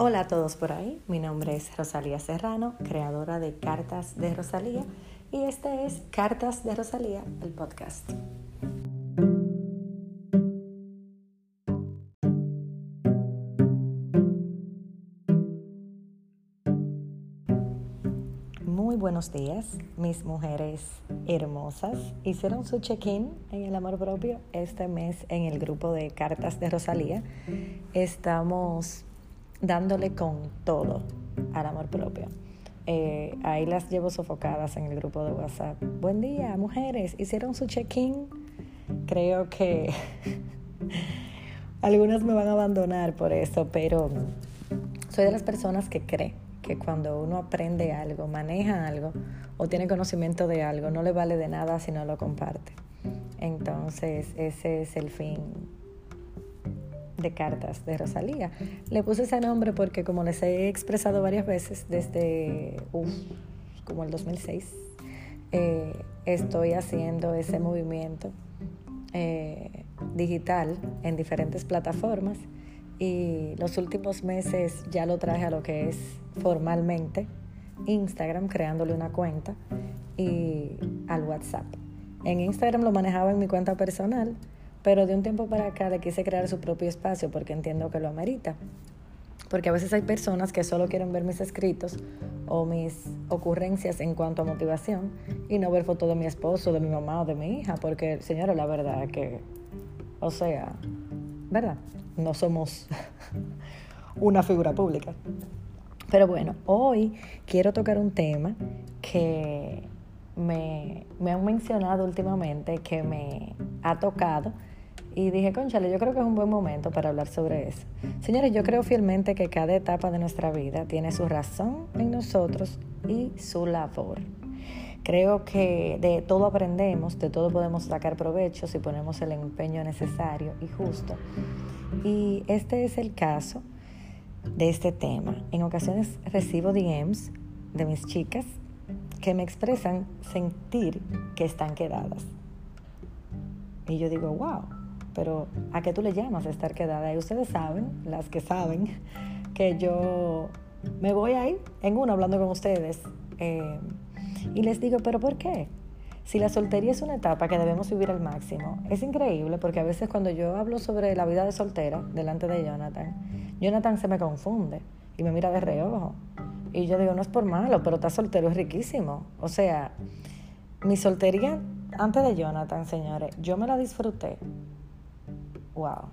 Hola a todos por ahí, mi nombre es Rosalía Serrano, creadora de Cartas de Rosalía y este es Cartas de Rosalía, el podcast. Muy buenos días, mis mujeres hermosas. Hicieron su check-in en el amor propio este mes en el grupo de Cartas de Rosalía. Estamos dándole con todo al amor propio. Eh, ahí las llevo sofocadas en el grupo de WhatsApp. Buen día, mujeres. Hicieron su check-in. Creo que algunas me van a abandonar por eso, pero soy de las personas que cree que cuando uno aprende algo, maneja algo o tiene conocimiento de algo, no le vale de nada si no lo comparte. Entonces, ese es el fin de cartas de Rosalía. Le puse ese nombre porque como les he expresado varias veces desde como el 2006, eh, estoy haciendo ese movimiento eh, digital en diferentes plataformas y los últimos meses ya lo traje a lo que es formalmente Instagram, creándole una cuenta y al WhatsApp. En Instagram lo manejaba en mi cuenta personal pero de un tiempo para acá le quise crear su propio espacio porque entiendo que lo amerita. Porque a veces hay personas que solo quieren ver mis escritos o mis ocurrencias en cuanto a motivación y no ver fotos de mi esposo, de mi mamá o de mi hija, porque, señora, la verdad que, o sea, ¿verdad? No somos una figura pública. Pero bueno, hoy quiero tocar un tema que me, me han mencionado últimamente, que me ha tocado y dije, conchale, yo creo que es un buen momento para hablar sobre eso. Señores, yo creo fielmente que cada etapa de nuestra vida tiene su razón en nosotros y su labor. Creo que de todo aprendemos, de todo podemos sacar provecho si ponemos el empeño necesario y justo. Y este es el caso de este tema. En ocasiones recibo DMs de mis chicas que me expresan sentir que están quedadas. Y yo digo, wow, pero ¿a qué tú le llamas estar quedada? Y ustedes saben, las que saben, que yo me voy ahí en uno hablando con ustedes eh, y les digo, ¿pero por qué? Si la soltería es una etapa que debemos vivir al máximo, es increíble porque a veces cuando yo hablo sobre la vida de soltera delante de Jonathan, Jonathan se me confunde y me mira de reojo. Y yo digo, no es por malo, pero estar soltero es riquísimo. O sea, mi soltería antes de Jonathan, señores, yo me la disfruté wow.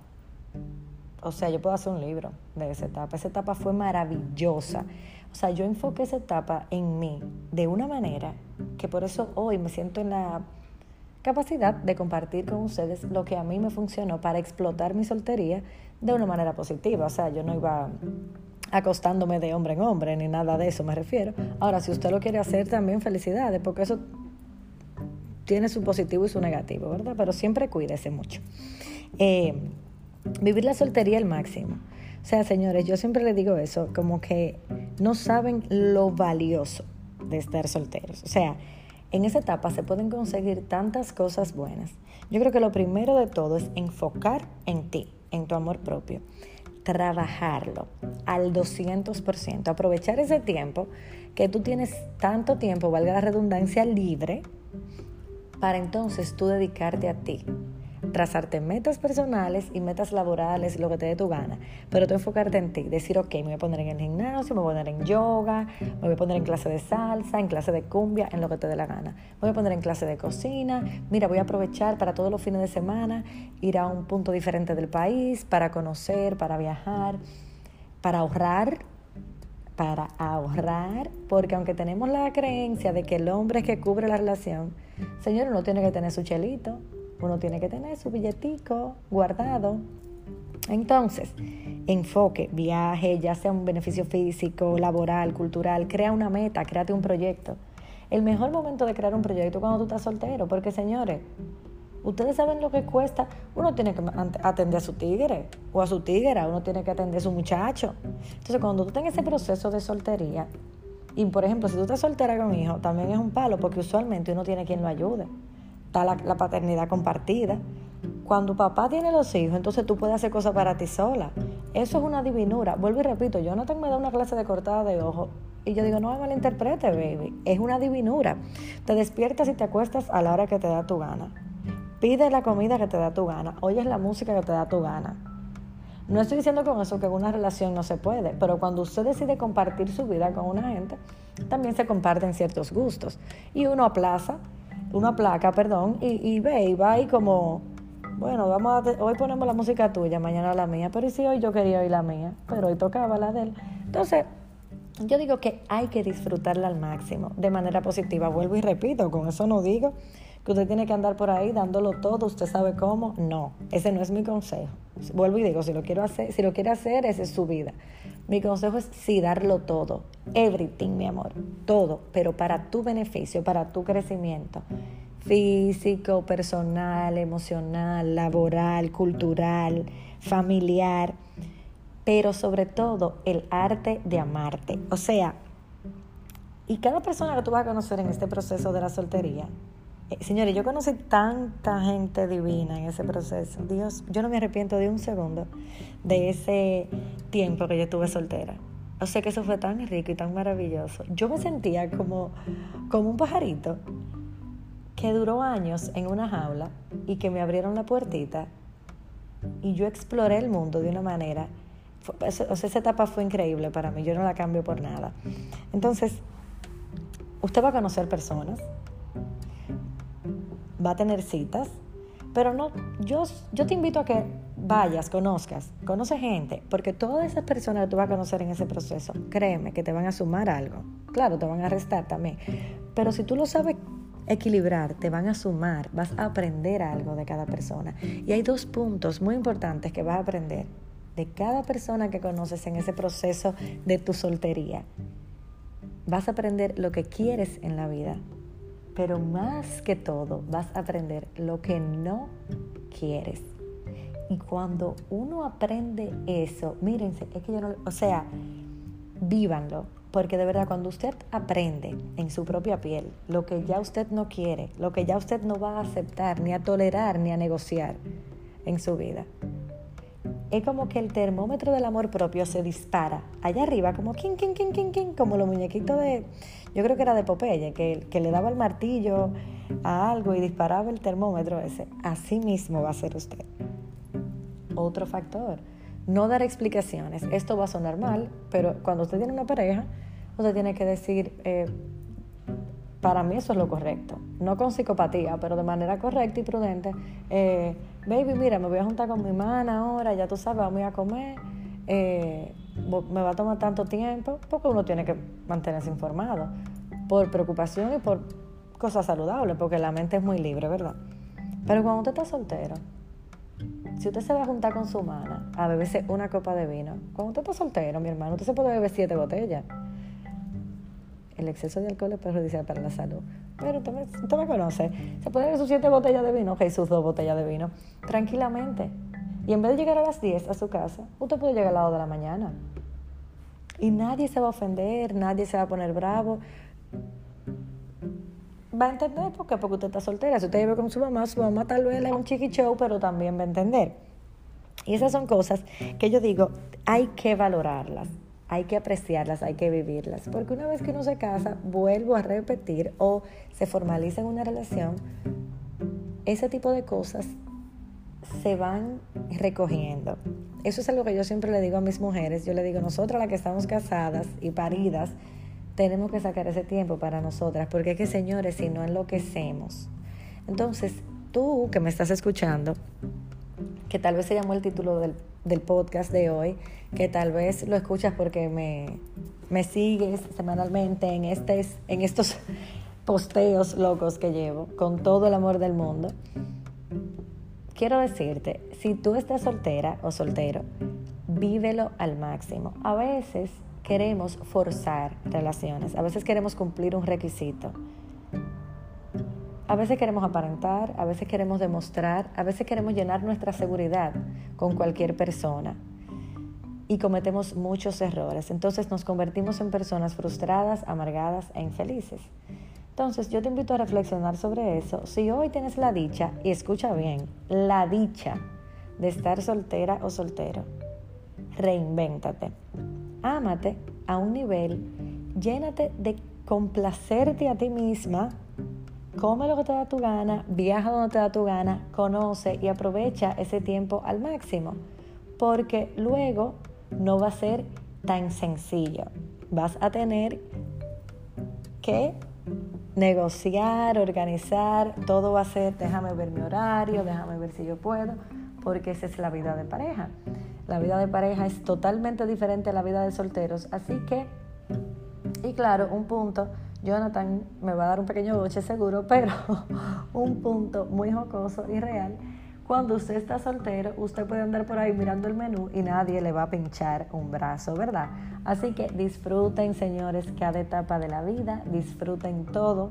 O sea, yo puedo hacer un libro de esa etapa. Esa etapa fue maravillosa. O sea, yo enfoqué esa etapa en mí de una manera que por eso hoy me siento en la capacidad de compartir con ustedes lo que a mí me funcionó para explotar mi soltería de una manera positiva. O sea, yo no iba acostándome de hombre en hombre ni nada de eso me refiero. Ahora, si usted lo quiere hacer, también felicidades, porque eso tiene su positivo y su negativo, ¿verdad? Pero siempre cuídese mucho. Eh, vivir la soltería al máximo. O sea, señores, yo siempre les digo eso, como que no saben lo valioso de estar solteros. O sea, en esa etapa se pueden conseguir tantas cosas buenas. Yo creo que lo primero de todo es enfocar en ti, en tu amor propio. Trabajarlo al 200%. Aprovechar ese tiempo que tú tienes tanto tiempo, valga la redundancia, libre, para entonces tú dedicarte a ti trazarte metas personales y metas laborales, lo que te dé tu gana, pero tú enfocarte en ti, decir, ok, me voy a poner en el gimnasio, me voy a poner en yoga, me voy a poner en clase de salsa, en clase de cumbia, en lo que te dé la gana. Me voy a poner en clase de cocina, mira, voy a aprovechar para todos los fines de semana ir a un punto diferente del país, para conocer, para viajar, para ahorrar, para ahorrar, porque aunque tenemos la creencia de que el hombre es que cubre la relación, señor, uno tiene que tener su chelito, uno tiene que tener su billetico guardado. Entonces, enfoque, viaje, ya sea un beneficio físico, laboral, cultural, crea una meta, créate un proyecto. El mejor momento de crear un proyecto es cuando tú estás soltero, porque señores, ustedes saben lo que cuesta. Uno tiene que atender a su tigre o a su tigra, uno tiene que atender a su muchacho. Entonces, cuando tú tengas ese proceso de soltería, y por ejemplo, si tú estás soltera con hijo, también es un palo, porque usualmente uno tiene quien lo ayude la, paternidad compartida. Cuando papá tiene los hijos, entonces tú puedes hacer cosas para ti sola. Eso es una divinura. Vuelvo y repito, yo no tengo me da una clase de cortada de ojo y yo digo, no me malinterprete, baby. Es una divinura. Te despiertas y te acuestas a la hora que te da tu gana. Pide la comida que te da tu gana. Oyes la música que te da tu gana. No estoy diciendo con eso que una relación no se puede, pero cuando usted decide compartir su vida con una gente, también se comparten ciertos gustos. Y uno aplaza, uno aplaca, perdón, y, ve y va ahí como, bueno, vamos a, hoy ponemos la música tuya, mañana la mía, pero si hoy yo quería oír la mía, pero hoy tocaba la de él. Entonces, yo digo que hay que disfrutarla al máximo, de manera positiva. Vuelvo y repito, con eso no digo que usted tiene que andar por ahí dándolo todo, usted sabe cómo. No, ese no es mi consejo. Vuelvo y digo, si lo quiero hacer, si lo quiere hacer, esa es su vida. Mi consejo es sí darlo todo, everything, mi amor, todo, pero para tu beneficio, para tu crecimiento físico, personal, emocional, laboral, cultural, familiar, pero sobre todo el arte de amarte. O sea, y cada persona que tú vas a conocer en este proceso de la soltería señores, yo conocí tanta gente divina en ese proceso. Dios, yo no me arrepiento de un segundo de ese tiempo que yo estuve soltera. O sea que eso fue tan rico y tan maravilloso. Yo me sentía como, como un pajarito que duró años en una jaula y que me abrieron la puertita y yo exploré el mundo de una manera. O sea, esa etapa fue increíble para mí, yo no la cambio por nada. Entonces, usted va a conocer personas, va a tener citas, pero no, yo, yo te invito a que vayas, conozcas, conoce gente, porque todas esas personas que tú vas a conocer en ese proceso, créeme que te van a sumar algo. Claro, te van a restar también, pero si tú lo sabes equilibrar, te van a sumar, vas a aprender algo de cada persona. Y hay dos puntos muy importantes que vas a aprender de cada persona que conoces en ese proceso de tu soltería. Vas a aprender lo que quieres en la vida, pero más que todo vas a aprender lo que no quieres. Y cuando uno aprende eso, mírense, es que yo no, o sea, vívanlo, porque de verdad cuando usted aprende en su propia piel lo que ya usted no quiere, lo que ya usted no va a aceptar, ni a tolerar, ni a negociar en su vida, es como que el termómetro del amor propio se dispara allá arriba, como king, king, king, king, king, como los muñequitos de, yo creo que era de Popeye, que, que le daba el martillo a algo y disparaba el termómetro ese. Así mismo va a ser usted. Otro factor, no dar explicaciones. Esto va a sonar mal, pero cuando usted tiene una pareja, usted tiene que decir, eh, para mí eso es lo correcto. No con psicopatía, pero de manera correcta y prudente. Eh, baby, mira, me voy a juntar con mi hermana ahora, ya tú sabes, vamos a comer. Eh, me va a tomar tanto tiempo, porque uno tiene que mantenerse informado. Por preocupación y por cosas saludables, porque la mente es muy libre, ¿verdad? Pero cuando usted está soltero, si usted se va a juntar con su hermana a beberse una copa de vino, cuando usted está soltero, mi hermano, usted se puede beber siete botellas el exceso de alcohol es perjudicial para la salud. Pero usted me, conoce. Se puede ver sus siete botellas de vino, ok, sus dos botellas de vino, tranquilamente. Y en vez de llegar a las 10 a su casa, usted puede llegar a las 2 de la mañana. Y nadie se va a ofender, nadie se va a poner bravo. Va a entender por qué, porque usted está soltera. Si usted vive con su mamá, su mamá tal vez le es un chiqui pero también va a entender. Y esas son cosas que yo digo, hay que valorarlas hay que apreciarlas, hay que vivirlas. Porque una vez que uno se casa, vuelvo a repetir, o se formaliza en una relación, ese tipo de cosas se van recogiendo. Eso es algo que yo siempre le digo a mis mujeres. Yo le digo, nosotras las que estamos casadas y paridas, tenemos que sacar ese tiempo para nosotras, porque es que, señores, si no enloquecemos. Entonces, tú que me estás escuchando, que tal vez se llamó el título del, del podcast de hoy, que tal vez lo escuchas porque me, me sigues semanalmente en, este, en estos posteos locos que llevo, con todo el amor del mundo. Quiero decirte, si tú estás soltera o soltero, vívelo al máximo. A veces queremos forzar relaciones, a veces queremos cumplir un requisito. A veces queremos aparentar, a veces queremos demostrar, a veces queremos llenar nuestra seguridad con cualquier persona y cometemos muchos errores. Entonces nos convertimos en personas frustradas, amargadas e infelices. Entonces yo te invito a reflexionar sobre eso. Si hoy tienes la dicha, y escucha bien, la dicha de estar soltera o soltero, reinvéntate. Ámate a un nivel, llénate de complacerte a ti misma, come lo que te da tu gana, viaja donde te da tu gana, conoce y aprovecha ese tiempo al máximo, porque luego no va a ser tan sencillo. Vas a tener que negociar, organizar, todo va a ser, déjame ver mi horario, déjame ver si yo puedo, porque esa es la vida de pareja. La vida de pareja es totalmente diferente a la vida de solteros, así que, y claro, un punto, Jonathan me va a dar un pequeño boche seguro, pero un punto muy jocoso y real cuando usted está soltero, usted puede andar por ahí mirando el menú y nadie le va a pinchar un brazo, ¿verdad? Así que disfruten, señores, cada etapa de la vida, disfruten todo,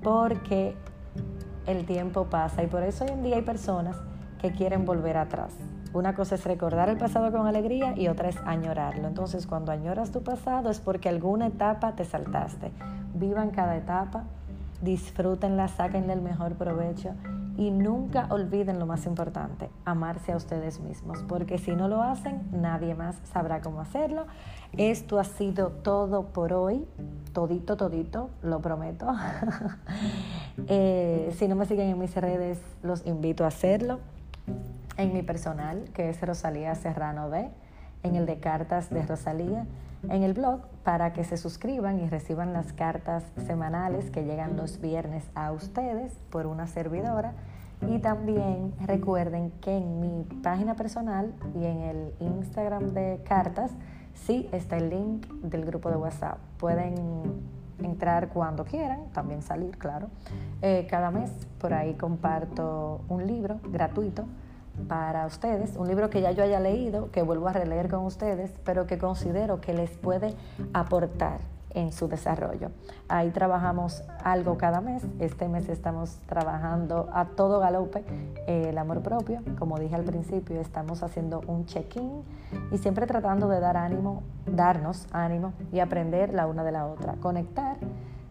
porque el tiempo pasa y por eso hoy en día hay personas que quieren volver atrás. Una cosa es recordar el pasado con alegría y otra es añorarlo. Entonces, cuando añoras tu pasado es porque alguna etapa te saltaste. Vivan cada etapa, disfrútenla, sáquenle el mejor provecho y nunca olviden lo más importante, amarse a ustedes mismos, porque si no lo hacen, nadie más sabrá cómo hacerlo. Esto ha sido todo por hoy, todito, todito, lo prometo. Eh, si no me siguen en mis redes, los invito a hacerlo. En mi personal, que es Rosalía Serrano B, en el de cartas de Rosalía en el blog para que se suscriban y reciban las cartas semanales que llegan los viernes a ustedes por una servidora. Y también recuerden que en mi página personal y en el Instagram de cartas sí está el link del grupo de WhatsApp. Pueden entrar cuando quieran, también salir, claro. Eh, cada mes por ahí comparto un libro gratuito para ustedes, un libro que ya yo haya leído, que vuelvo a releer con ustedes, pero que considero que les puede aportar en su desarrollo. Ahí trabajamos algo cada mes. Este mes estamos trabajando a todo galope el amor propio. Como dije al principio, estamos haciendo un check-in y siempre tratando de dar ánimo, darnos ánimo y aprender la una de la otra, conectar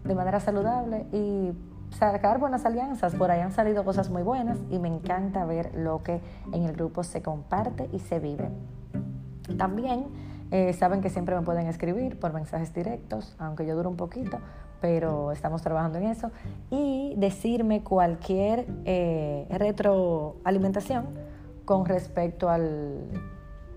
de manera saludable y sacar buenas alianzas. Por ahí han salido cosas muy buenas y me encanta ver lo que en el grupo se comparte y se vive. También eh, saben que siempre me pueden escribir por mensajes directos, aunque yo duro un poquito, pero estamos trabajando en eso. Y decirme cualquier eh, retroalimentación con respecto al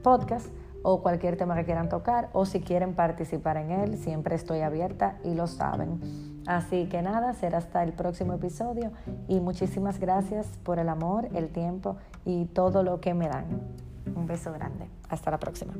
podcast o cualquier tema que quieran tocar o si quieren participar en él, siempre estoy abierta y lo saben. Así que nada, será hasta el próximo episodio y muchísimas gracias por el amor, el tiempo y todo lo que me dan. Un beso grande. Hasta la próxima.